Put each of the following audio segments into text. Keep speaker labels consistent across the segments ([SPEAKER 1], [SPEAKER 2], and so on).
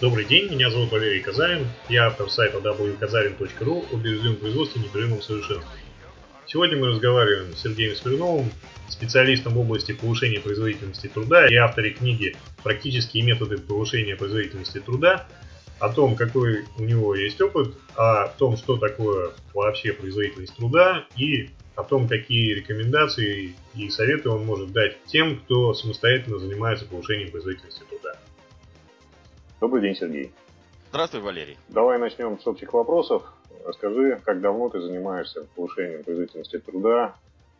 [SPEAKER 1] Добрый день, меня зовут Валерий Казарин, я автор сайта wkazarin.ru о бирюзовом производстве непрерывном совершенстве. Сегодня мы разговариваем с Сергеем Смирновым, специалистом в области повышения производительности труда и авторе книги «Практические методы повышения производительности труда», о том, какой у него есть опыт, о том, что такое вообще производительность труда и о том, какие рекомендации и советы он может дать тем, кто самостоятельно занимается повышением производительности труда.
[SPEAKER 2] Добрый день, Сергей.
[SPEAKER 3] Здравствуй, Валерий.
[SPEAKER 2] Давай начнем с общих вопросов. Расскажи, как давно ты занимаешься повышением производительности труда?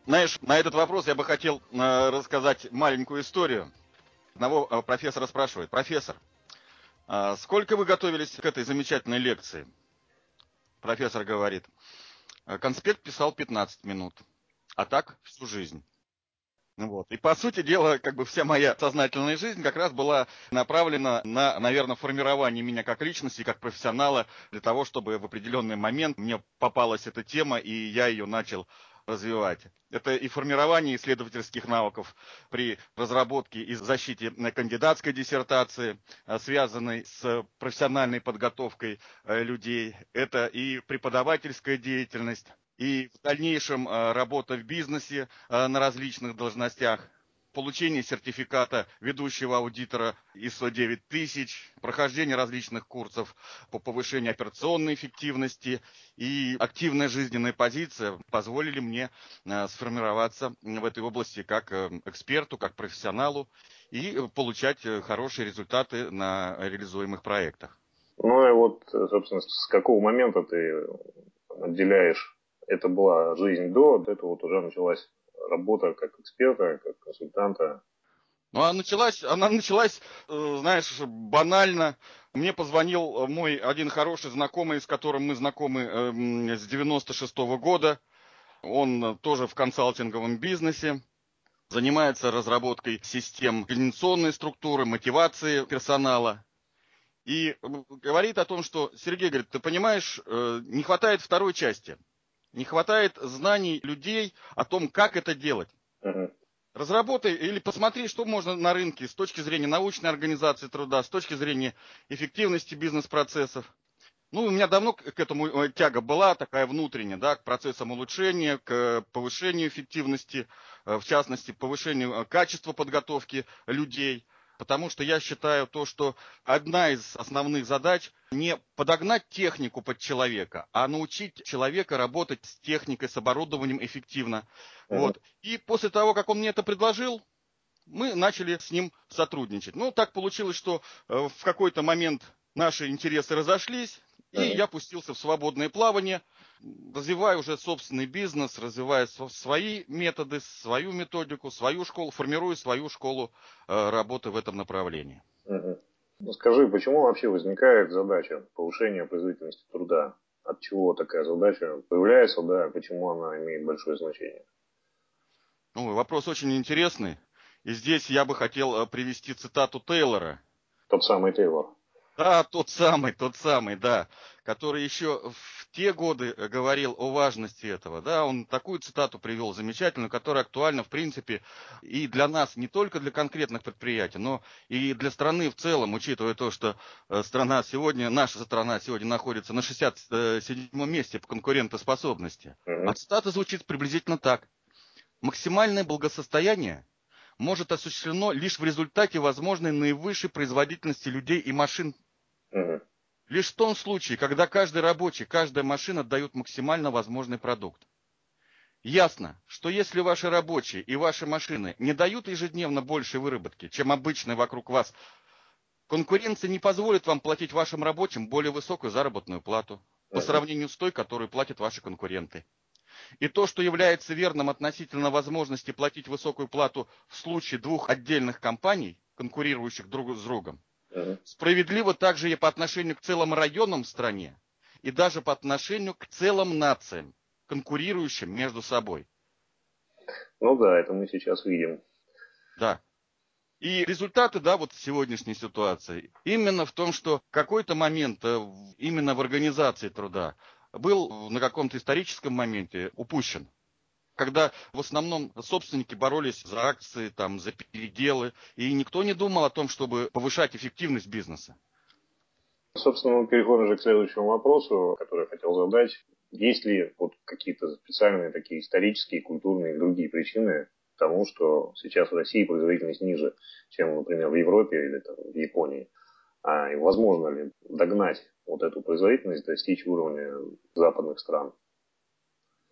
[SPEAKER 3] Знаешь, на этот вопрос я бы хотел э, рассказать маленькую историю. Одного э, профессора спрашивает, профессор, э, сколько вы готовились к этой замечательной лекции? Профессор говорит, «Э, конспект писал 15 минут, а так всю жизнь. Вот. И по сути дела, как бы вся моя сознательная жизнь как раз была направлена на, наверное, формирование меня как личности, как профессионала, для того, чтобы в определенный момент мне попалась эта тема, и я ее начал развивать. Это и формирование исследовательских навыков при разработке и защите кандидатской диссертации, э, связанной с профессиональной подготовкой э, людей. Это и преподавательская деятельность, и в дальнейшем э, работа в бизнесе э, на различных должностях, получение сертификата ведущего аудитора ISO 9000, прохождение различных курсов по повышению операционной эффективности и активная жизненная позиция позволили мне э, сформироваться в этой области как эксперту, как профессионалу и получать хорошие результаты на реализуемых проектах.
[SPEAKER 2] Ну и вот, собственно, с какого момента ты отделяешь это была жизнь до, до этого вот уже началась работа как эксперта, как консультанта.
[SPEAKER 3] Ну, она началась, она началась, э, знаешь, банально. Мне позвонил мой один хороший знакомый, с которым мы знакомы эм, с 96 -го года. Он тоже в консалтинговом бизнесе занимается разработкой систем организационной структуры, мотивации персонала. И говорит о том, что, Сергей говорит, ты понимаешь, э, не хватает второй части – не хватает знаний людей о том, как это делать. Разработай или посмотри, что можно на рынке с точки зрения научной организации труда, с точки зрения эффективности бизнес-процессов. Ну, у меня давно к этому э, тяга была, такая внутренняя, да, к процессам улучшения, к повышению эффективности, э, в частности, повышению э, качества подготовки людей – Потому что я считаю то, что одна из основных задач не подогнать технику под человека, а научить человека работать с техникой, с оборудованием эффективно. Uh-huh. Вот. И после того, как он мне это предложил, мы начали с ним сотрудничать. Ну, так получилось, что э, в какой-то момент наши интересы разошлись, и я пустился в свободное плавание, развивая уже собственный бизнес, развивая свои методы, свою методику, свою школу, формируя свою школу э, работы в этом направлении.
[SPEAKER 2] Ну, скажи, почему вообще возникает задача повышения производительности труда? От чего такая задача появляется, да, почему она имеет большое значение?
[SPEAKER 3] Ну, вопрос очень интересный. И здесь я бы хотел э, привести цитату Тейлора.
[SPEAKER 2] Тот самый Тейлор.
[SPEAKER 3] Да, тот самый, тот самый, да, который еще в те годы э, говорил о важности этого, да, он такую цитату привел замечательную, которая актуальна, в принципе, и для нас, не только для конкретных предприятий, но и для страны в целом, учитывая то, что э, страна сегодня, наша страна сегодня находится на 67 месте по конкурентоспособности. А цитата звучит приблизительно так. Максимальное благосостояние может осуществлено лишь в результате возможной наивысшей производительности людей и машин Угу. Лишь в том случае, когда каждый рабочий, каждая машина дают максимально возможный продукт. Ясно, что если ваши рабочие и ваши машины не дают ежедневно больше выработки, чем обычные вокруг вас, конкуренция не позволит вам платить вашим рабочим более высокую заработную плату по сравнению с той, которую платят ваши конкуренты. И то, что является верным относительно возможности платить высокую плату в случае двух отдельных компаний, конкурирующих друг с другом, Справедливо также и по отношению к целым районам в стране, и даже по отношению к целым нациям, конкурирующим между собой.
[SPEAKER 2] Ну да, это мы сейчас видим.
[SPEAKER 3] Да. И результаты, да, вот сегодняшней ситуации, именно в том, что какой-то момент э, именно в организации труда был на каком-то историческом моменте упущен когда в основном собственники боролись за акции, там, за переделы, и никто не думал о том, чтобы повышать эффективность бизнеса.
[SPEAKER 2] Собственно, мы переходим уже к следующему вопросу, который я хотел задать. Есть ли вот какие-то специальные такие исторические, культурные и другие причины тому, что сейчас в России производительность ниже, чем, например, в Европе или там, в Японии? А возможно ли догнать вот эту производительность, достичь уровня западных стран?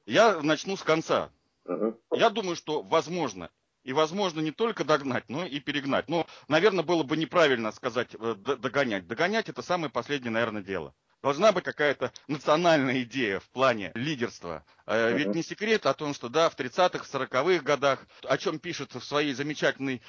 [SPEAKER 3] Я начну с конца. Угу. Я думаю, что возможно. И возможно не только догнать, но и перегнать. Но, наверное, было бы неправильно сказать э, догонять. Догонять это самое последнее, наверное, дело. Должна быть какая-то национальная идея в плане лидерства. Uh-huh. Ведь не секрет о том, что да, в 30-х, 40-х годах, о чем пишется в своей замечательной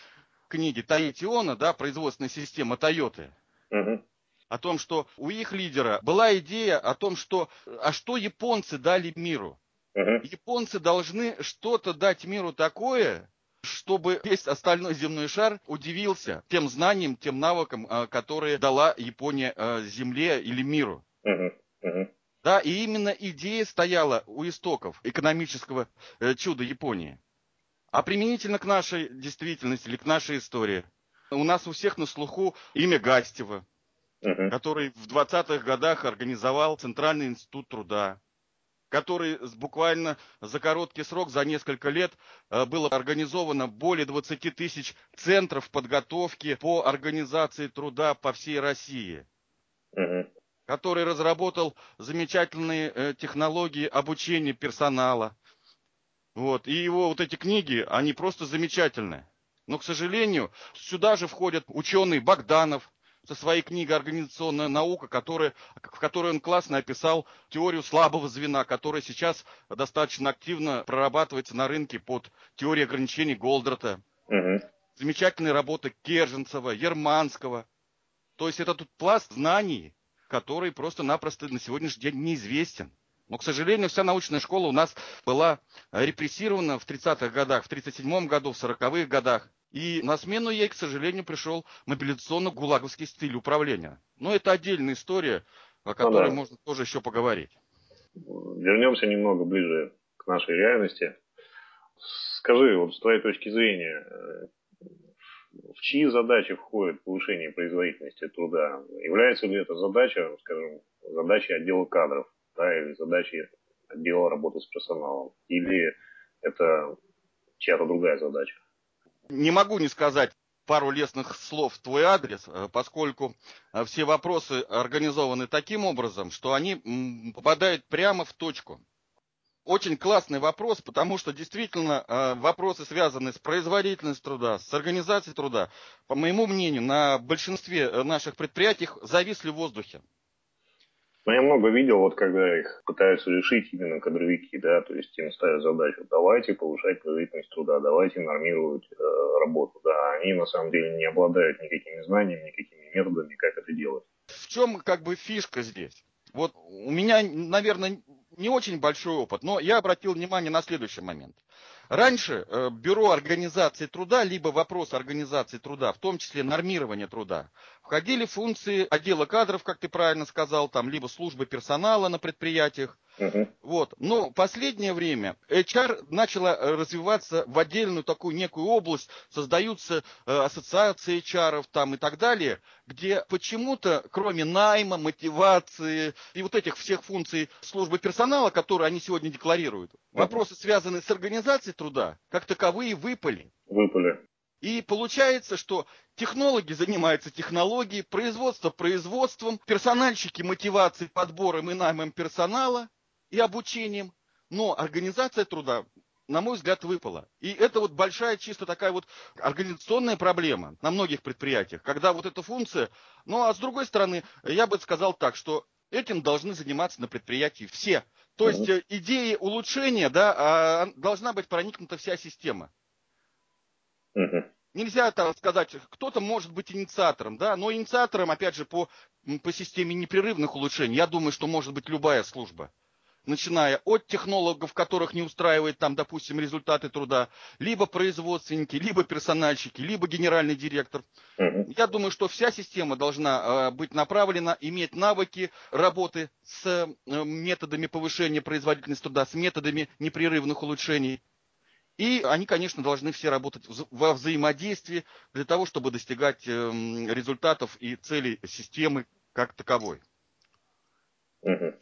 [SPEAKER 3] книге Таити Она, да, производственная система Тойоты, uh-huh. о том, что у их лидера была идея о том, что а что японцы дали миру? Uh-huh. Японцы должны что-то дать миру такое, чтобы весь остальной земной шар удивился тем знаниям, тем навыкам, а, которые дала Япония а, Земле или миру. Да, и именно идея стояла у истоков экономического э, чуда Японии. А применительно к нашей действительности или к нашей истории, у нас у всех на слуху имя Гастева, uh-huh. который в 20-х годах организовал Центральный институт труда, который буквально за короткий срок, за несколько лет, э, было организовано более 20 тысяч центров подготовки по организации труда по всей России, угу. который разработал замечательные э, технологии обучения персонала. Вот. И его вот эти книги, они просто замечательные. Но, к сожалению, сюда же входят ученый Богданов, со своей книгой «Организационная наука», который, в которой он классно описал теорию слабого звена, которая сейчас достаточно активно прорабатывается на рынке под теорией ограничений Голдрата. Угу. Замечательные работы Керженцева, Ерманского. То есть это тут пласт знаний, который просто-напросто на сегодняшний день неизвестен. Но, к сожалению, вся научная школа у нас была репрессирована в 30-х годах, в 37-м году, в 40-х годах. И на смену ей, к сожалению, пришел мобилизационно-гулаговский стиль управления. Но это отдельная история, о которой ну, да. можно тоже еще поговорить.
[SPEAKER 2] Вернемся немного ближе к нашей реальности. Скажи, вот с твоей точки зрения, э, в чьи задачи входит повышение производительности труда? Является ли это задача, скажем, задачей отдела кадров, да, или задачей отдела работы с персоналом? Или это чья-то другая задача?
[SPEAKER 3] Не могу не сказать пару лестных слов в твой адрес, э, поскольку э, все вопросы организованы таким образом, что они попадают прямо в точку. Очень классный вопрос, потому что действительно э, вопросы, связанные с производительностью труда, с организацией труда, по моему мнению, на большинстве наших предприятий зависли в воздухе.
[SPEAKER 2] Но я много видел, вот когда их пытаются решить именно кадровики, да, то есть им ставят задачу, давайте повышать производительность труда, давайте нормировать э, работу, да, они на самом деле не обладают никакими знаниями, никакими методами, как это делать.
[SPEAKER 3] В чем как бы фишка здесь? Вот у меня, наверное, не очень большой опыт, но я обратил внимание на следующий момент. Раньше э, бюро организации труда, либо вопрос организации труда, в том числе нормирования труда, входили функции отдела кадров, как ты правильно сказал, там, либо службы персонала на предприятиях, Uh-huh. Вот. Но последнее время HR начала э, развиваться в отдельную такую некую область, создаются э, ассоциации HR там и так далее, где почему-то, кроме найма, мотивации и вот этих всех функций службы персонала, которые они сегодня декларируют, uh-huh. вопросы, связанные с организацией труда, как таковые выпали.
[SPEAKER 2] Выпали.
[SPEAKER 3] И получается, что технологи занимаются технологией, производство производством, персональщики мотивацией, подбором и наймом персонала, и обучением, но организация труда, на мой взгляд, выпала. И это вот большая чисто такая вот организационная проблема на многих предприятиях, когда вот эта функция, ну а с другой стороны, я бы сказал так, что этим должны заниматься на предприятии все. То есть mm идеи улучшения, да, а, должна быть проникнута вся система. Нельзя там сказать, кто-то может быть инициатором, да, но инициатором, опять же, по, по системе непрерывных улучшений, я думаю, что может быть любая служба начиная от технологов, которых не устраивает там, допустим, результаты труда, либо производственники, либо персональщики, либо генеральный директор. Угу. Я думаю, что вся система должна э, быть направлена, иметь навыки работы с э, методами повышения производительности труда, с методами непрерывных улучшений. И они, конечно, должны все работать во взаимодействии для того, чтобы достигать эм, результатов и целей системы как таковой.
[SPEAKER 2] Угу.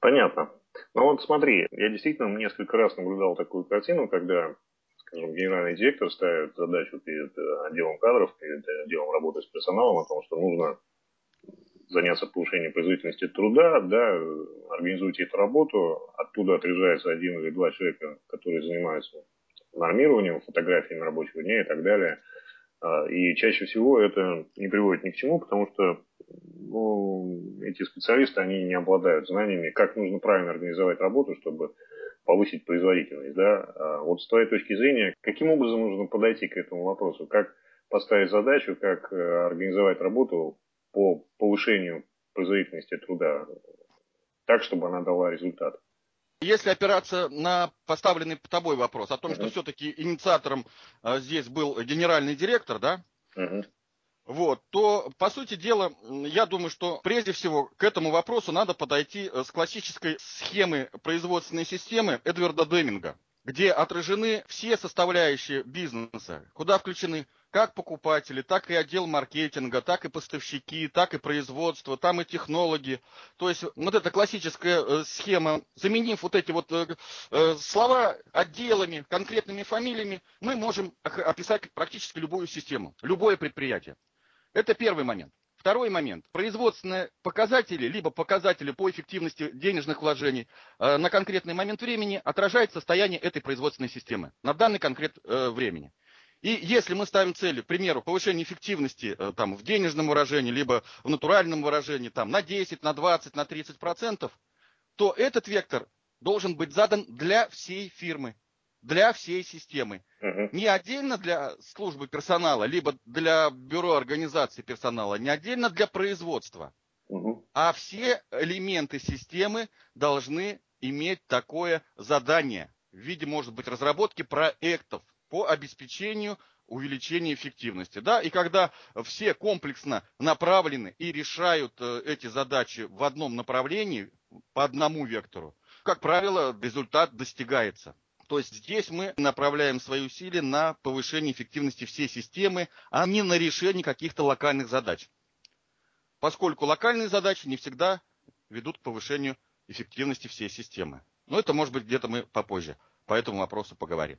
[SPEAKER 2] Понятно. Ну вот смотри, я действительно несколько раз наблюдал такую картину, когда, скажем, генеральный директор ставит задачу перед э, отделом кадров, перед отделом работы с персоналом о том, что нужно заняться повышением производительности труда, да, организуйте эту работу, оттуда отряжается один или два человека, которые занимаются нормированием, фотографиями рабочего дня и так далее. А, и чаще всего это не приводит ни к чему, потому что ну, эти специалисты, они не обладают знаниями, как нужно правильно организовать работу, чтобы повысить производительность. Да? А вот с твоей точки зрения, каким образом нужно подойти к этому вопросу? Как поставить задачу, как э, организовать работу по повышению производительности труда так, чтобы она дала результат?
[SPEAKER 3] Если опираться на поставленный тобой вопрос о том, что все-таки инициатором а, здесь был генеральный директор, да, uh-huh. Вот, то, по сути дела, я думаю, что прежде всего к этому вопросу надо подойти э, с классической схемы производственной системы Эдварда Деминга, где отражены все составляющие бизнеса, куда включены как покупатели, так и отдел маркетинга, так и поставщики, так и производство, там и технологи. То есть вот эта классическая э, схема, заменив вот эти вот э, слова отделами, конкретными фамилиями, мы можем описать практически любую систему, любое предприятие. Это первый момент. Второй момент. Производственные показатели, либо показатели по эффективности денежных вложений на конкретный момент времени отражают состояние этой производственной системы на данный конкрет времени. И если мы ставим цели, к примеру, повышение эффективности э, там, в денежном выражении, либо в натуральном выражении там, на 10, на 20, на 30 процентов, то этот вектор должен быть задан для всей фирмы, для всей системы. Uh-huh. Не отдельно для службы персонала, либо для бюро организации персонала, не отдельно для производства. Uh-huh. А все элементы системы должны иметь такое задание в виде, может быть, разработки проектов, по обеспечению увеличения эффективности. Да? И когда все комплексно направлены и решают э, эти задачи в одном направлении, по одному вектору, как правило, результат достигается. То есть здесь мы направляем свои усилия на повышение эффективности всей системы, а не на решение каких-то локальных задач. Поскольку локальные задачи не всегда ведут к повышению эффективности всей системы. Но это может быть где-то мы попозже по этому вопросу поговорим.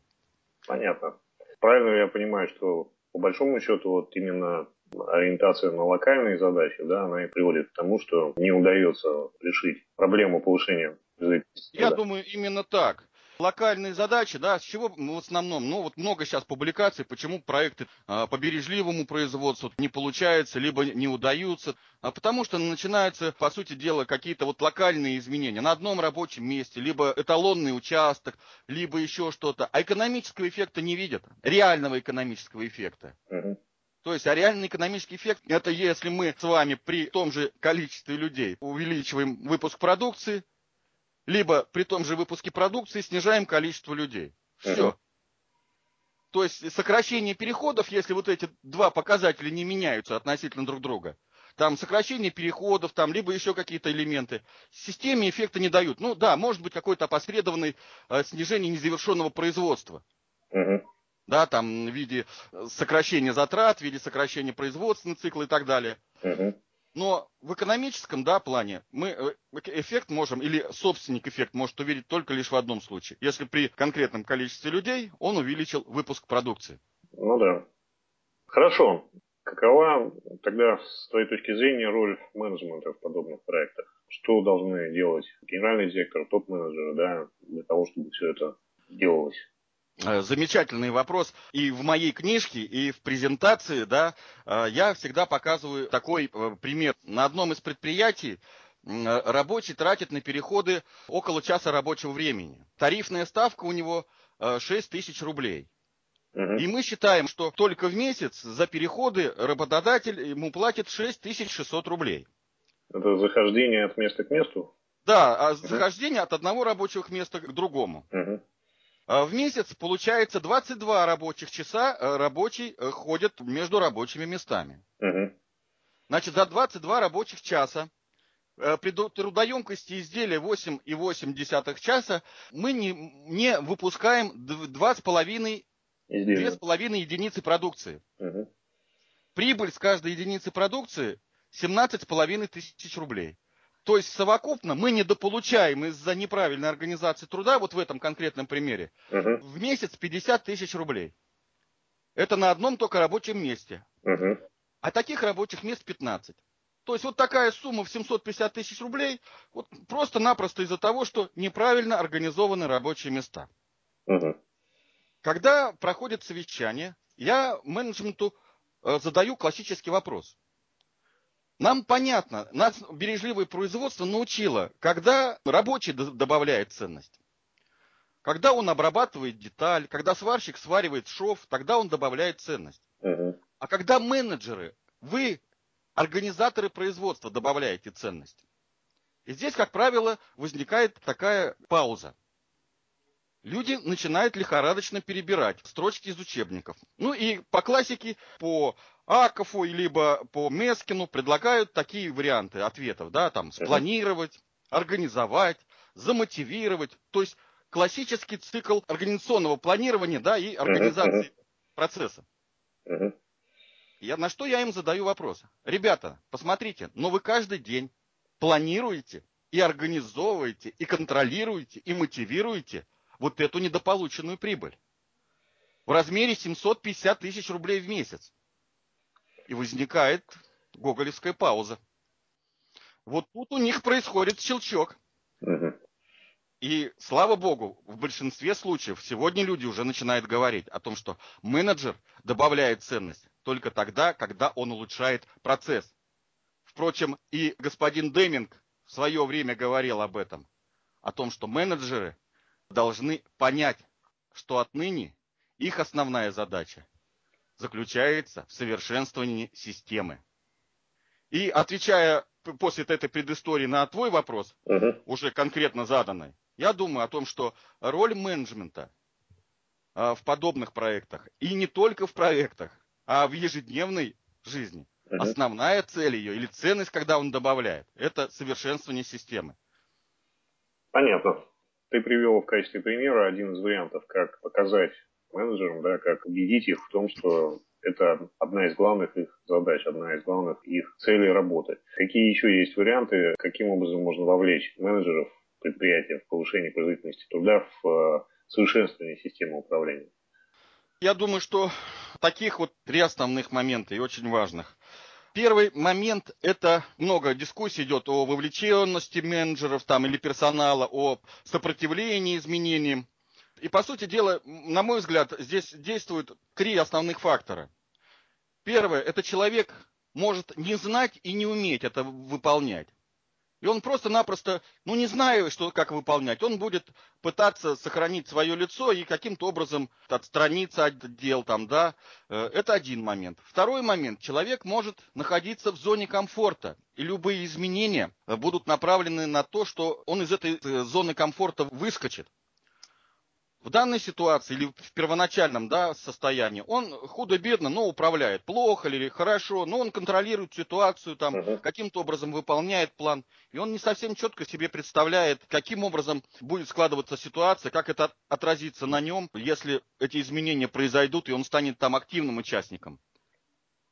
[SPEAKER 2] Понятно. Правильно я понимаю, что по большому счету вот именно ориентация на локальные задачи, да, она и приводит к тому, что не удается решить проблему повышения.
[SPEAKER 3] Я думаю, именно так локальные задачи, да, с чего в основном, ну вот много сейчас публикаций, почему проекты а, по бережливому производству не получаются, либо не удаются, а потому что начинаются, по сути дела, какие-то вот локальные изменения. На одном рабочем месте, либо эталонный участок, либо еще что-то, а экономического эффекта не видят, реального экономического эффекта. То есть, а реальный экономический эффект, это если мы с вами при том же количестве людей увеличиваем выпуск продукции, либо при том же выпуске продукции снижаем количество людей. Все. Uh-huh. То есть сокращение переходов, если вот эти два показателя не меняются относительно друг друга, там сокращение переходов, там, либо еще какие-то элементы, системе эффекта не дают. Ну да, может быть какой-то опосредованный э, снижение незавершенного производства. Uh-huh. Да, там в виде э, сокращения затрат, в виде сокращения производственного цикла и так далее. Uh-huh. Но в экономическом да, плане мы э, эффект можем, или собственник эффект может увидеть только лишь в одном случае. Если при конкретном количестве людей он увеличил выпуск продукции.
[SPEAKER 2] Ну да. Хорошо. Какова тогда, с твоей точки зрения, роль менеджмента в подобных проектах? Что должны делать генеральный директор, топ-менеджеры, да, для того, чтобы все это делалось?
[SPEAKER 3] Э, замечательный вопрос. И в моей книжке, и в презентации, да, э, я всегда показываю такой э, пример. На одном из предприятий рабочий тратит на переходы около часа рабочего времени. Тарифная ставка у него 6 тысяч рублей. И мы считаем, что только в месяц за переходы работодатель ему платит 6600 рублей.
[SPEAKER 2] Это захождение от места к месту?
[SPEAKER 3] Да, а захождение от одного рабочего места к другому. Угу. А в месяц получается 22 рабочих часа э, рабочий э, ходит между рабочими местами. Угу. Значит, за 22 рабочих часа э, при трудоемкости изделия 8,8 часа мы не, не выпускаем 2,5 2,5 единицы продукции. Угу. Прибыль с каждой единицы продукции 17,5 тысяч рублей. То есть совокупно мы недополучаем из-за неправильной организации труда, вот в этом конкретном примере,
[SPEAKER 2] Мгм.
[SPEAKER 3] в месяц 50 тысяч рублей. Это на одном только рабочем месте.
[SPEAKER 2] Мгм.
[SPEAKER 3] А таких рабочих мест 15. То есть вот такая сумма в 750 тысяч рублей вот просто-напросто из-за того, что неправильно организованы рабочие места.
[SPEAKER 2] Мгм.
[SPEAKER 3] Когда проходит совещание, я менеджменту э, задаю классический вопрос. Нам понятно, нас бережливое производство научило, когда рабочий добавляет ценность. Когда он обрабатывает деталь, когда сварщик сваривает шов, тогда он добавляет ценность.
[SPEAKER 2] Мгм.
[SPEAKER 3] А когда менеджеры, вы, организаторы производства, добавляете ценность. И здесь, как правило, возникает такая пауза. Люди начинают лихорадочно перебирать строчки из учебников. Ну и по классике, по Акову, либо по Мескину предлагают такие варианты ответов, да, там, спланировать, организовать, замотивировать. То есть классический цикл организационного планирования, да, и организации процесса. Я, на что я им задаю вопрос. Ребята, посмотрите, но вы каждый день планируете и организовываете, и контролируете, и мотивируете вот эту недополученную прибыль в размере 750 тысяч рублей в месяц. И возникает гоголевская пауза. Вот тут у них происходит щелчок. И слава богу, в большинстве случаев сегодня люди уже начинают говорить о том, что менеджер добавляет ценность только тогда, когда он улучшает процесс. Впрочем, и господин Деминг в свое время говорил об этом, о том, что менеджеры должны понять, что отныне их основная задача заключается в совершенствовании системы. И отвечая после этой предыстории на твой вопрос,
[SPEAKER 2] Мгм.
[SPEAKER 3] уже конкретно заданной, я думаю о том, что роль менеджмента а, в подобных проектах, и не только в проектах, а в ежедневной жизни,
[SPEAKER 2] Мгм.
[SPEAKER 3] основная цель ее или ценность, когда он добавляет, это совершенствование системы.
[SPEAKER 2] Понятно. Ты привел в качестве примера один из вариантов, как показать менеджерам, да, как убедить их в том, что это одна из главных их задач, одна из главных их целей работы. Какие еще есть варианты, каким образом можно вовлечь менеджеров предприятия в повышение производительности труда, в э, совершенствование системы управления?
[SPEAKER 3] Я думаю, что таких вот три основных момента и очень важных. Первый момент – это много дискуссий идет о вовлеченности менеджеров там, или персонала, о сопротивлении изменениям. И, по сути дела, на мой взгляд, здесь действуют три основных фактора. Первое – это человек может не знать и не уметь это выполнять. И он просто-напросто, ну не зная, что, как выполнять, он будет пытаться сохранить свое лицо и каким-то образом отстраниться от дел там, да. Э, Это один момент. Второй момент. Человек может находиться в зоне комфорта. И любые изменения будут направлены на то, что он из этой э, зоны комфорта выскочит. В данной ситуации или в первоначальном да, состоянии он худо-бедно, но управляет плохо или хорошо, но он контролирует ситуацию, там,
[SPEAKER 2] Мгм.
[SPEAKER 3] каким-то образом выполняет план. И он не совсем четко себе представляет, каким образом будет складываться ситуация, как это отразится на нем, если эти изменения произойдут, и он станет там активным участником.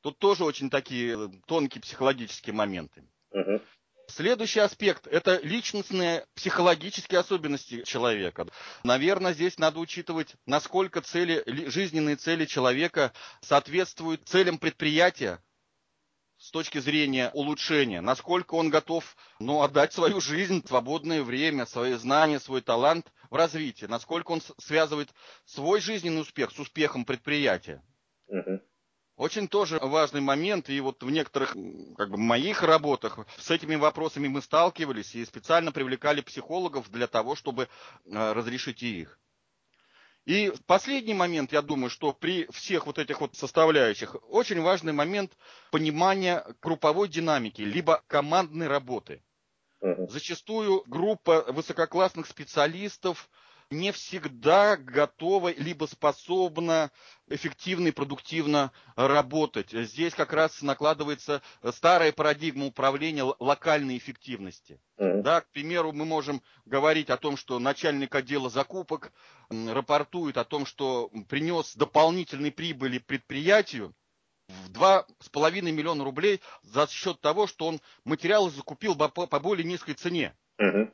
[SPEAKER 3] Тут тоже очень такие э, тонкие психологические моменты.
[SPEAKER 2] Мгм.
[SPEAKER 3] Следующий аспект – это личностные психологические особенности человека. Наверное, здесь надо учитывать, насколько цели, ли- жизненные цели человека соответствуют целям предприятия с точки зрения улучшения, насколько он готов ну, отдать свою жизнь, свободное время, свои знания, свой талант в развитие, насколько он связывает свой жизненный успех с успехом предприятия.
[SPEAKER 2] Мгм.
[SPEAKER 3] Очень тоже важный момент, и вот в некоторых как бы, моих работах с этими вопросами мы сталкивались и специально привлекали психологов для того, чтобы э, разрешить и их. И последний момент, я думаю, что при всех вот этих вот составляющих очень важный момент понимания групповой динамики, либо командной работы. Зачастую группа высококлассных специалистов не всегда готова либо способна эффективно и продуктивно работать. Здесь как раз накладывается старая парадигма управления локальной эффективности. Да, к примеру, мы можем говорить о том, что начальник отдела закупок рапортует о том, что принес дополнительной прибыли предприятию в два с половиной миллиона рублей за счет того, что он материалы закупил по, по более низкой цене. Угу.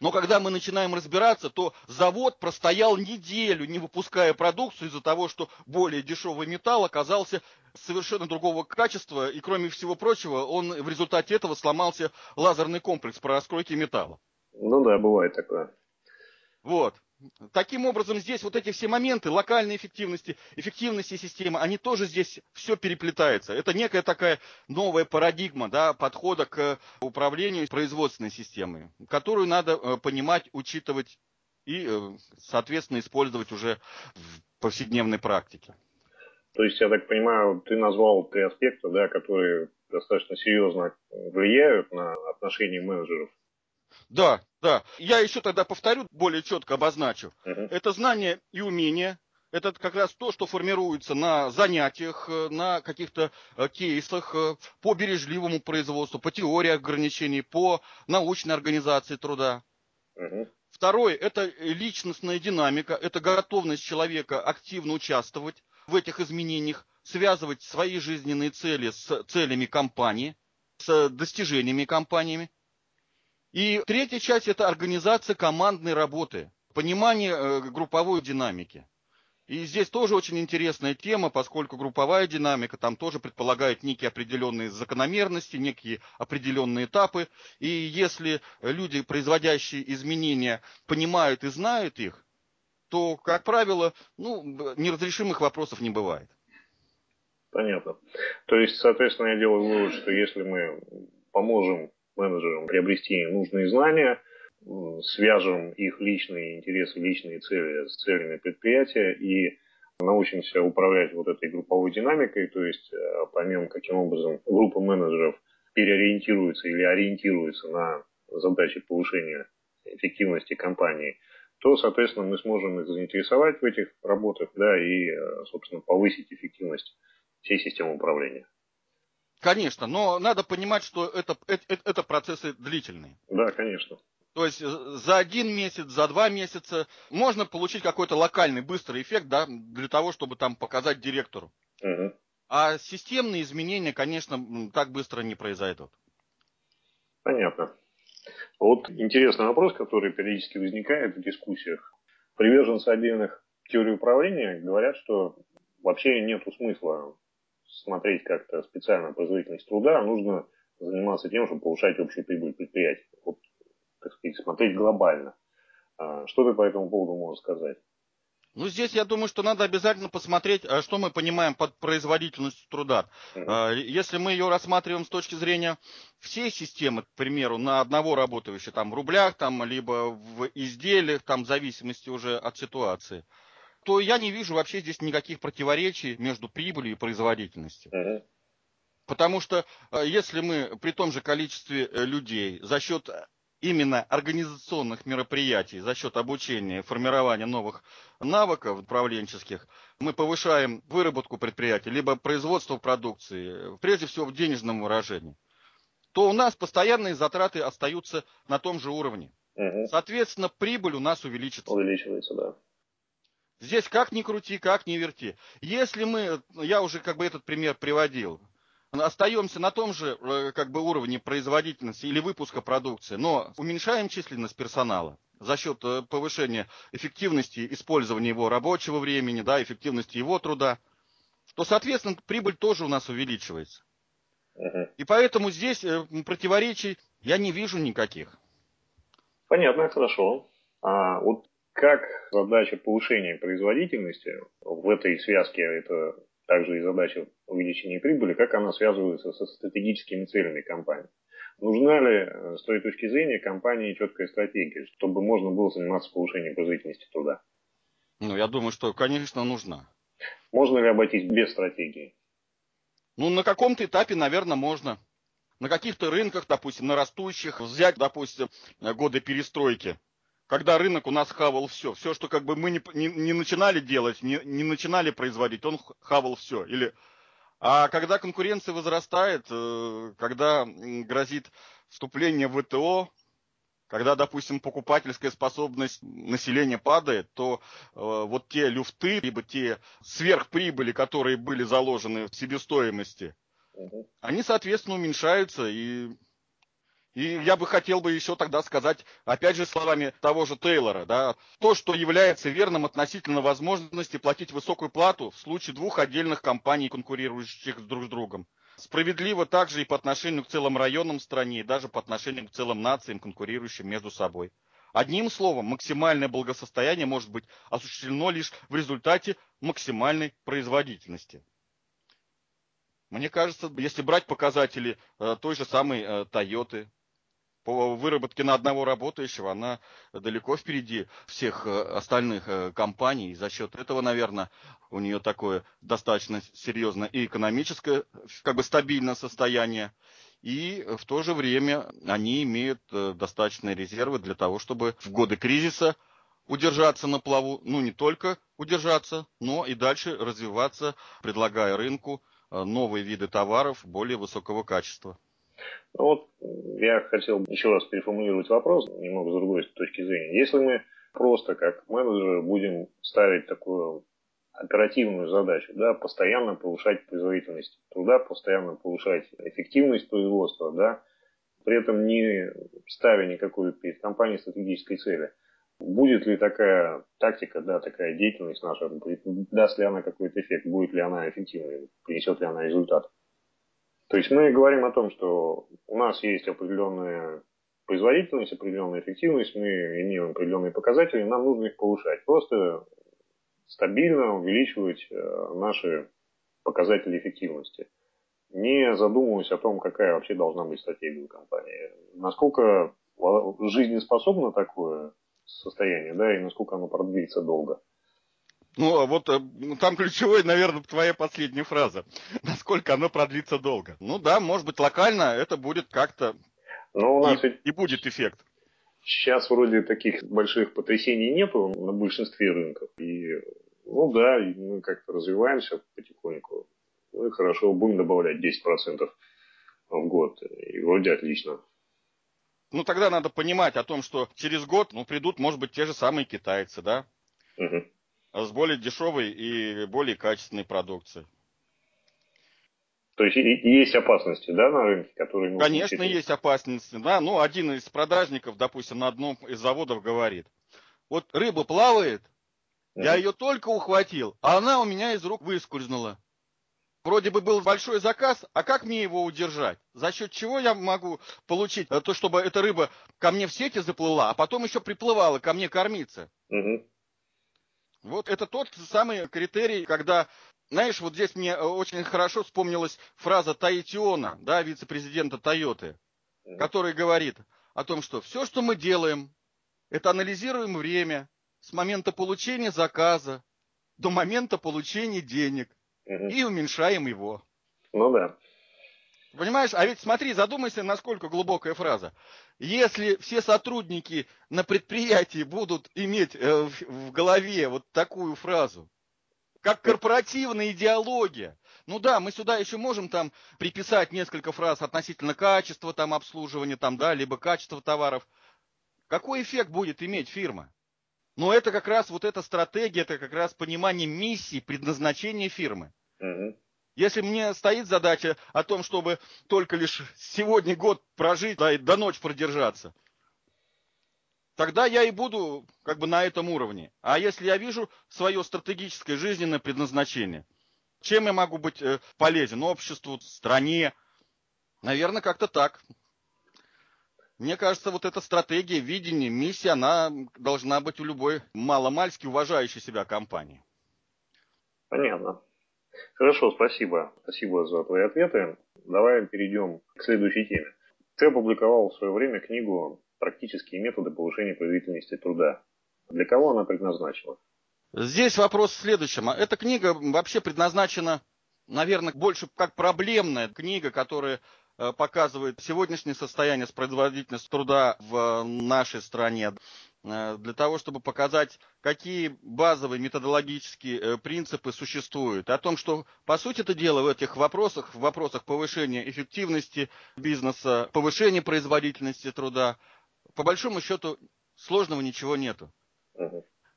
[SPEAKER 3] Но когда мы начинаем разбираться, то завод простоял неделю, не выпуская продукцию из-за того, что более дешевый металл оказался совершенно другого качества, и кроме всего прочего, он в результате этого сломался лазерный комплекс по раскройке металла.
[SPEAKER 2] Ну да, бывает такое.
[SPEAKER 3] Вот. Таким образом, здесь вот эти все моменты локальной эффективности, эффективности системы, они тоже здесь все переплетаются. Это некая такая новая парадигма да, подхода к управлению производственной системой, которую надо э, понимать, учитывать и, э, соответственно, использовать уже в повседневной практике.
[SPEAKER 2] То есть, я так понимаю, ты назвал три аспекта, да, которые достаточно серьезно влияют на отношения менеджеров
[SPEAKER 3] да, да. Я еще тогда повторю, более четко обозначу. Uh-huh. Это знание и умение. Это как раз то, что формируется на занятиях, э, на каких-то э, кейсах э, по бережливому производству, по теории ограничений, по научной организации труда. Uh-huh. Второе – это личностная динамика, это готовность человека активно участвовать в этих изменениях, связывать свои жизненные цели с целями компании, с достижениями компаниями. И третья часть – это организация командной работы, понимание э, групповой динамики. И здесь тоже очень интересная тема, поскольку групповая динамика там тоже предполагает некие определенные закономерности, некие определенные этапы. И если люди, производящие изменения, понимают и знают их, то, как правило, ну, неразрешимых вопросов не бывает.
[SPEAKER 2] Понятно. То есть, соответственно, я делаю вывод, что если мы поможем менеджерам приобрести нужные знания, свяжем их личные интересы, личные цели с целями предприятия и научимся управлять вот этой групповой динамикой, то есть э, поймем, каким образом группа менеджеров переориентируется или ориентируется на задачи повышения эффективности компании, то, соответственно, мы сможем их заинтересовать в этих работах, да, и, э, собственно, повысить эффективность всей системы управления.
[SPEAKER 3] Конечно, но надо понимать, что это, это, это процессы длительные.
[SPEAKER 2] Да, конечно.
[SPEAKER 3] То есть э, за один месяц, за два месяца можно получить какой-то локальный быстрый эффект, да, для того, чтобы там показать директору. Угу. А системные изменения, конечно, так быстро не произойдут.
[SPEAKER 2] Понятно. Вот интересный вопрос, который периодически возникает в дискуссиях. Приверженцы отдельных теорий управления говорят, что вообще нет смысла смотреть как-то специально производительность труда, нужно заниматься тем, чтобы повышать общую прибыль предприятия. Вот, так сказать, смотреть глобально. А, что ты по этому поводу можешь сказать?
[SPEAKER 3] Ну, здесь я думаю, что надо обязательно посмотреть, а, что мы понимаем под производительностью труда. Uh-huh. Если мы ее рассматриваем с точки зрения всей системы, к примеру, на одного работающего, там, в рублях, там, либо в изделиях, там, в зависимости уже от ситуации, то я не вижу вообще здесь никаких противоречий между прибылью и производительностью. Uh-huh. Потому что э, если мы при том же количестве э, людей за счет именно организационных мероприятий, за счет обучения, формирования новых навыков управленческих, мы повышаем выработку предприятий, либо производство продукции, прежде всего в денежном выражении, то у нас постоянные затраты остаются на том же уровне. Угу. Соответственно, прибыль у нас увеличится.
[SPEAKER 2] Увеличивается, да.
[SPEAKER 3] Здесь как ни крути, как ни верти. Если мы, я уже как бы этот пример приводил, остаемся на том же э, как бы уровне производительности или выпуска продукции, но уменьшаем численность персонала за счет э, повышения эффективности использования его рабочего времени, да, эффективности его труда, то, соответственно, прибыль тоже у нас увеличивается. И поэтому здесь э, противоречий я не вижу никаких.
[SPEAKER 2] Понятно, хорошо. А вот как задача повышения производительности в этой связке, это также и задача увеличения прибыли, как она связывается со стратегическими целями компании. Нужна ли, э, с той точки зрения, компании четкая стратегия, чтобы можно было заниматься повышением производительности труда?
[SPEAKER 3] Ну, я думаю, что, конечно, нужна.
[SPEAKER 2] Можно ли обойтись без стратегии?
[SPEAKER 3] Ну, на каком-то этапе, наверное, можно. На каких-то рынках, допустим, на растущих, взять, допустим, годы перестройки – когда рынок у нас хавал все. Все, что как бы мы не, не, не начинали делать, не, не начинали производить, он хавал все. Или, а когда конкуренция возрастает, э, когда грозит вступление в ВТО, Когда, допустим, покупательская способность населения падает, то э, вот те люфты, либо те сверхприбыли, которые были заложены в себестоимости, угу. они, соответственно, уменьшаются. И, и я бы хотел бы еще тогда сказать, опять же, словами того же Тейлора, да, то, что является верным относительно возможности платить высокую плату в случае двух отдельных компаний, конкурирующих друг с другом. Справедливо также и по отношению к целым районам стране, и даже по отношению к целым нациям, конкурирующим между собой. Одним словом, максимальное благосостояние может быть осуществлено лишь в результате максимальной производительности. Мне кажется, если брать показатели э, той же самой э, Toyota, по выработке на одного работающего она далеко впереди всех э, остальных э, компаний. И за счет этого, наверное, у нее такое достаточно серьезное и экономическое, как бы стабильное состояние. И в то же время они имеют э, достаточные резервы для того, чтобы в годы кризиса удержаться на плаву, ну не только удержаться, но и дальше развиваться, предлагая рынку новые виды товаров более высокого качества.
[SPEAKER 2] Ну вот я хотел еще раз переформулировать вопрос немного с другой точки зрения. Если мы просто как менеджеры будем ставить такую оперативную задачу, да, постоянно повышать производительность труда, постоянно повышать эффективность производства, да, при этом не ставя никакой перед компанией стратегической цели. Будет ли такая тактика, да, такая деятельность наша, даст ли она какой-то эффект, будет ли она эффективной, принесет ли она результат? То есть мы говорим о том, что у нас есть определенная производительность, определенная эффективность, мы имеем определенные показатели, нам нужно их повышать. Просто стабильно увеличивать э, наши показатели эффективности. Не задумываясь о том, какая вообще должна быть стратегия у компании. Насколько жизнеспособно такое состояние, да, и насколько оно продлится долго.
[SPEAKER 3] Ну, а вот э, там ключевой, наверное, твоя последняя фраза. Насколько оно продлится долго. Ну да, может быть, локально это будет как-то... Но у нас и, ведь... и будет эффект.
[SPEAKER 2] Сейчас вроде таких больших потрясений нету на большинстве рынков. И, ну да, мы как-то развиваемся потихоньку. Ну и хорошо, будем добавлять 10% в год. И вроде отлично.
[SPEAKER 3] Ну тогда надо понимать о том, что через год ну, придут, может быть, те же самые китайцы, да? Угу с более дешевой и более качественной продукцией.
[SPEAKER 2] То есть есть опасности, да, на рынке, которые...
[SPEAKER 3] Конечно, учитывать? есть опасности, да. Ну, один из продажников, допустим, на одном из заводов говорит, вот рыба плавает, mm-hmm. я ее только ухватил, а она у меня из рук выскользнула. Вроде бы был большой заказ, а как мне его удержать? За счет чего я могу получить то, чтобы эта рыба ко мне в сети заплыла, а потом еще приплывала ко мне кормиться? Угу. Вот это тот самый критерий, когда, знаешь, вот здесь мне очень хорошо вспомнилась фраза Таитиона, да, вице-президента Тойоты, который говорит о том, что все, что мы делаем, это анализируем время с момента получения заказа до момента получения денег и уменьшаем его.
[SPEAKER 2] Ну да.
[SPEAKER 3] Понимаешь, а ведь смотри, задумайся, насколько глубокая фраза. Если все сотрудники на предприятии будут иметь э, в голове вот такую фразу, как корпоративная идеология. Ну да, мы сюда еще можем там приписать несколько фраз относительно качества там обслуживания, там, да, либо качества товаров. Какой эффект будет иметь фирма? Но это как раз вот эта стратегия, это как раз понимание миссии, предназначения фирмы. Угу. Если мне стоит задача о том, чтобы только лишь сегодня год прожить, да, и до ночи продержаться, тогда я и буду как бы на этом уровне. А если я вижу свое стратегическое жизненное предназначение, чем я могу быть э, полезен обществу, стране? Наверное, как-то так. Мне кажется, вот эта стратегия, видение, миссия, она должна быть у любой маломальски уважающей себя компании.
[SPEAKER 2] Понятно. Хорошо, спасибо. Спасибо за твои ответы. Давай перейдем к следующей теме. Ты опубликовал в свое время книгу «Практические методы повышения производительности труда». Для кого она предназначена?
[SPEAKER 3] Здесь вопрос в следующем. Эта книга вообще предназначена, наверное, больше как проблемная книга, которая э, показывает сегодняшнее состояние с производительностью труда в нашей стране. Э, для того, чтобы показать, какие базовые методологические э, принципы существуют. О том, что, по сути это дело, в этих вопросах, в вопросах повышения эффективности бизнеса, повышения производительности труда, по большому счету сложного ничего нету.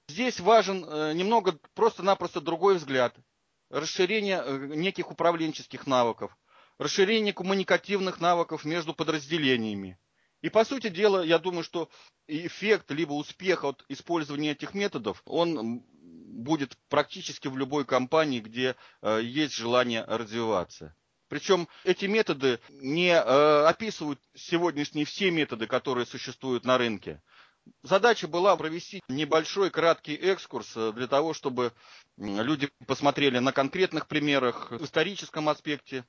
[SPEAKER 3] Здесь важен э, немного просто-напросто другой взгляд. Расширение неких управленческих навыков, расширение коммуникативных навыков между подразделениями. И по сути дела, я думаю, что эффект либо успех от использования этих методов, он будет практически в любой компании, где э, есть желание развиваться. Причем эти методы не э, описывают сегодняшние все методы, которые существуют на рынке. Задача была провести небольшой краткий экскурс э, для того, чтобы люди посмотрели на конкретных примерах, в историческом аспекте,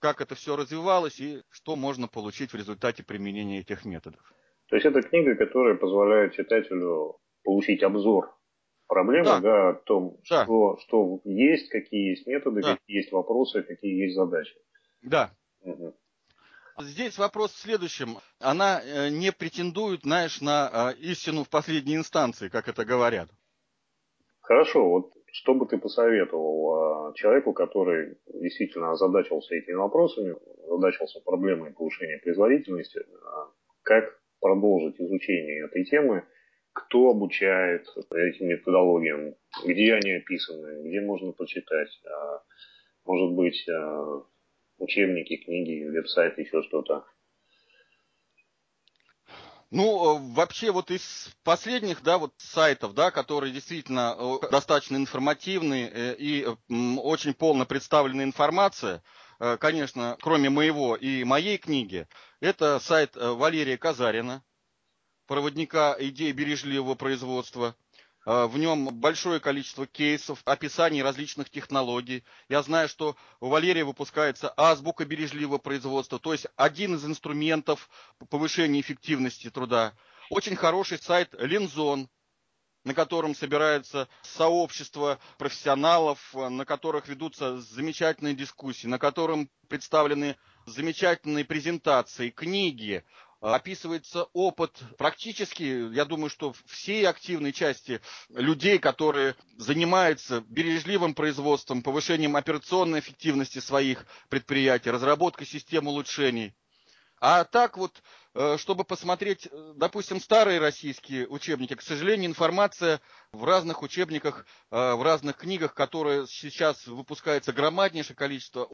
[SPEAKER 3] как это все развивалось и что можно получить в результате применения этих методов.
[SPEAKER 2] То есть это книга, которая позволяет читателю получить обзор проблемы,
[SPEAKER 3] Да.
[SPEAKER 2] да, о том,
[SPEAKER 3] Да.
[SPEAKER 2] что, что есть, какие есть методы,
[SPEAKER 3] Да.
[SPEAKER 2] какие есть вопросы, какие есть задачи.
[SPEAKER 3] Да,
[SPEAKER 2] Мгм.
[SPEAKER 3] Здесь вопрос в следующем. Она э, не претендует, знаешь, на э, истину в последней инстанции, как это говорят.
[SPEAKER 2] Хорошо, вот что бы ты посоветовал а, человеку, который действительно озадачился этими вопросами, озадачился проблемой повышения производительности, а, как продолжить изучение этой темы, кто обучает этим методологиям, где они описаны, где можно почитать, а, может быть, учебники, книги, веб-сайт, еще что-то.
[SPEAKER 3] Ну, э, вообще вот из последних, да, вот сайтов, да, которые действительно э, достаточно информативные э, и очень полно представлена информация, конечно, кроме моего и моей книги, это сайт Валерия Казарина, проводника идей бережливого производства. Э, В нем большое количество кейсов, описаний различных технологий. Я знаю, что у Валерия выпускается азбука бережливого производства, то есть один из инструментов повышения эффективности труда. Очень хороший сайт Линзон, на котором собирается сообщество профессионалов, э, на которых ведутся замечательные дискуссии, на котором представлены замечательные презентации, книги, описывается опыт практически, я думаю, что всей активной части людей, которые занимаются бережливым производством, повышением операционной эффективности своих предприятий, разработкой систем улучшений. А так вот, э, чтобы посмотреть, э, допустим, старые российские учебники, к сожалению, информация в разных учебниках, э, в разных книгах, которые сейчас выпускается громаднейшее количество,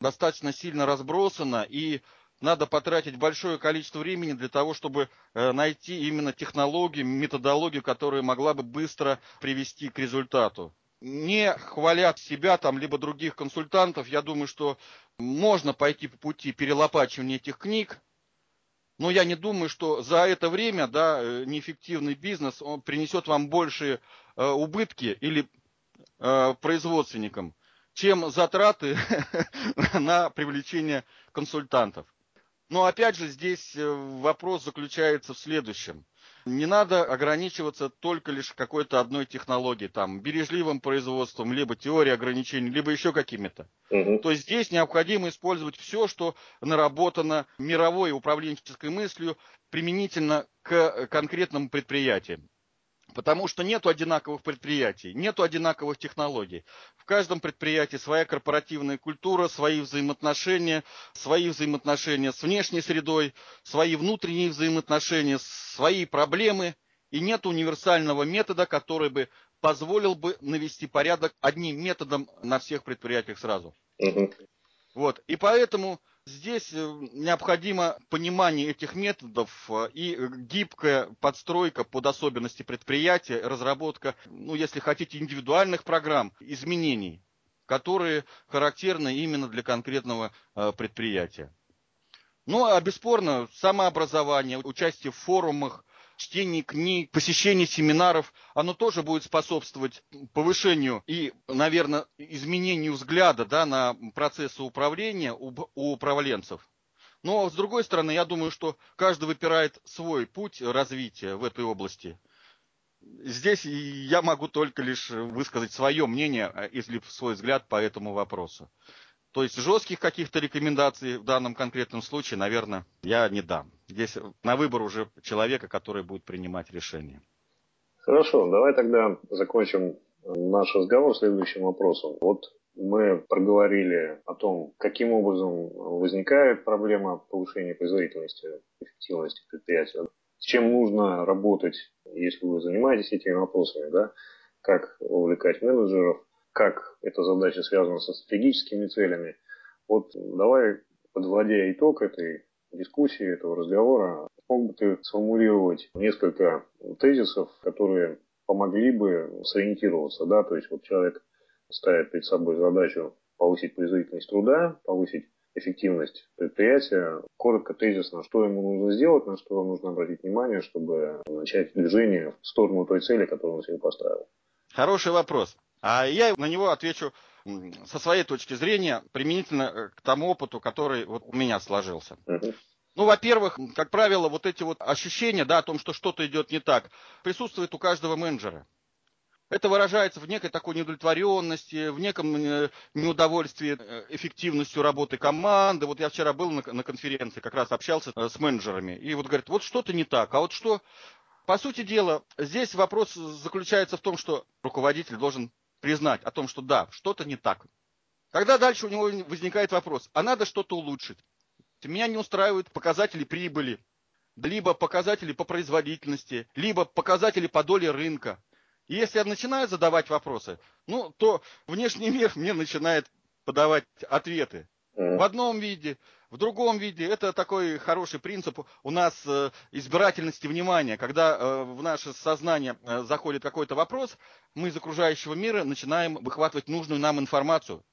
[SPEAKER 3] достаточно сильно разбросана, и надо потратить большое количество времени для того, чтобы э, найти именно технологию, методологию, которая могла бы быстро привести к результату. Не хвалят себя там, либо других консультантов, я думаю, что можно пойти по пути перелопачивания этих книг, но я не думаю, что за это время да, э, неэффективный бизнес он принесет вам большие э, убытки или э, производственникам, чем затраты на привлечение консультантов. Но опять же здесь э, вопрос заключается в следующем. Не надо ограничиваться только лишь какой-то одной технологией, там, бережливым производством, либо теорией ограничений, либо еще какими-то.
[SPEAKER 2] Мгм.
[SPEAKER 3] То есть здесь необходимо использовать все, что наработано мировой управленческой мыслью применительно к э, конкретным предприятиям. Потому что нету одинаковых предприятий, нету одинаковых технологий. В каждом предприятии своя корпоративная культура, свои взаимоотношения, свои взаимоотношения с внешней средой, свои внутренние взаимоотношения, свои проблемы. И нет универсального метода, который бы позволил бы навести порядок одним методом на всех предприятиях сразу.
[SPEAKER 2] Мгм.
[SPEAKER 3] Вот. И поэтому здесь э, необходимо понимание этих методов э, и гибкая подстройка под особенности предприятия, разработка, ну, если хотите, индивидуальных программ изменений, которые характерны именно для конкретного э, предприятия. Ну, а бесспорно, самообразование, участие в форумах, чтение книг, посещение семинаров, оно тоже будет способствовать повышению и, наверное, изменению взгляда да, на процессы управления у, управленцев. Но, с другой стороны, я думаю, что каждый выбирает свой путь развития в этой области. Здесь я могу только лишь высказать свое мнение э, или свой взгляд по этому вопросу. То есть жестких каких-то рекомендаций в данном конкретном случае, наверное, я не дам. Здесь на выбор уже человека, который будет принимать решение.
[SPEAKER 2] Хорошо, давай тогда закончим наш разговор следующим вопросом. Вот мы проговорили о том, каким образом возникает проблема повышения производительности, эффективности предприятия. с чем нужно работать, если вы занимаетесь этими вопросами, да, как увлекать менеджеров, как эта задача связана со стратегическими целями. Вот давай, подводя итог этой дискуссии, этого разговора, мог бы ты сформулировать несколько тезисов, которые помогли бы сориентироваться, да, то есть вот человек ставит перед собой задачу повысить производительность труда, повысить эффективность предприятия. Коротко, тезисно, что ему нужно сделать, на что нужно обратить внимание, чтобы начать движение в сторону той цели, которую он себе поставил.
[SPEAKER 3] Хороший вопрос. А я на него отвечу со своей точки зрения, применительно э, к тому опыту, который вот у меня сложился. Uh-huh. Ну, во-первых, как правило, вот эти вот ощущения, да, о том, что что-то идет не так, присутствует у каждого менеджера. Это выражается в некой такой неудовлетворенности, в неком э, неудовольствии э, эффективностью работы команды. Вот я вчера был на, конференции, как раз общался с менеджерами, и вот говорят, вот что-то не так, а вот что... По сути дела, здесь вопрос заключается в том, что руководитель должен признать о том, что да, что-то не так. Тогда дальше у него возникает вопрос, а надо что-то улучшить. Меня не устраивают показатели прибыли, либо показатели по производительности, либо показатели по доле рынка. И если я начинаю задавать вопросы, ну, то внешний мир мне начинает подавать ответы. В одном виде, в другом виде. Это такой хороший принцип у нас э, избирательности внимания. Когда э, в наше сознание э, заходит какой-то вопрос, мы из окружающего мира начинаем выхватывать нужную нам информацию.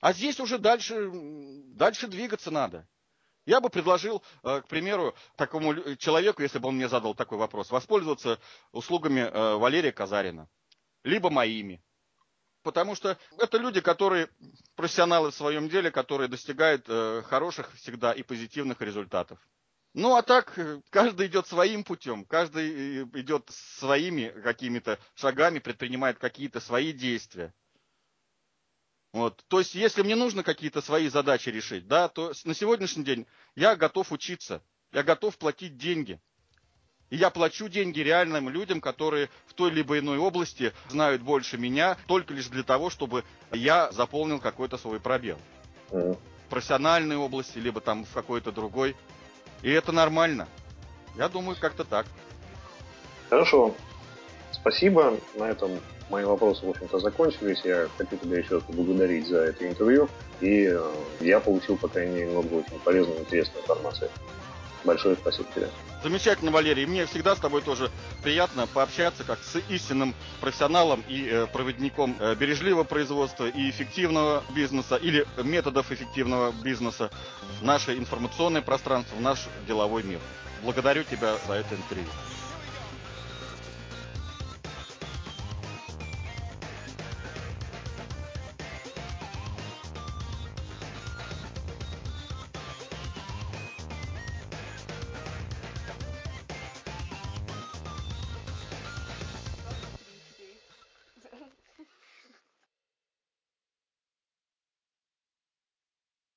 [SPEAKER 3] А здесь уже дальше, дальше двигаться надо. Я бы предложил, к примеру, такому человеку, если бы он мне задал такой вопрос, воспользоваться услугами Валерия Казарина, либо моими. Потому что это люди, которые профессионалы в своем деле, которые достигают э, хороших всегда и позитивных результатов. Ну а так, каждый идет своим путем, каждый идет своими какими-то шагами, предпринимает какие-то свои действия. Вот. То есть, если мне нужно какие-то свои задачи решить, да, то на сегодняшний день я готов учиться, я готов платить деньги. И я плачу деньги реальным людям, которые в той либо иной области знают больше меня, только лишь для того, чтобы я заполнил какой-то свой пробел. В профессиональной области, либо там в какой-то другой. И это нормально. Я думаю, как-то так.
[SPEAKER 2] Хорошо. Спасибо. На этом мои вопросы, в общем-то, закончились. Я хочу тебя еще раз поблагодарить за это интервью. И э, я получил, по крайней мере, много очень полезной и интересной информации. Большое спасибо тебе.
[SPEAKER 3] Замечательно, Валерий. Мне всегда с тобой тоже приятно пообщаться как с истинным профессионалом и э, проводником э, бережливого производства и эффективного бизнеса или методов эффективного бизнеса в наше информационное пространство, в наш деловой мир. Благодарю тебя за это интервью.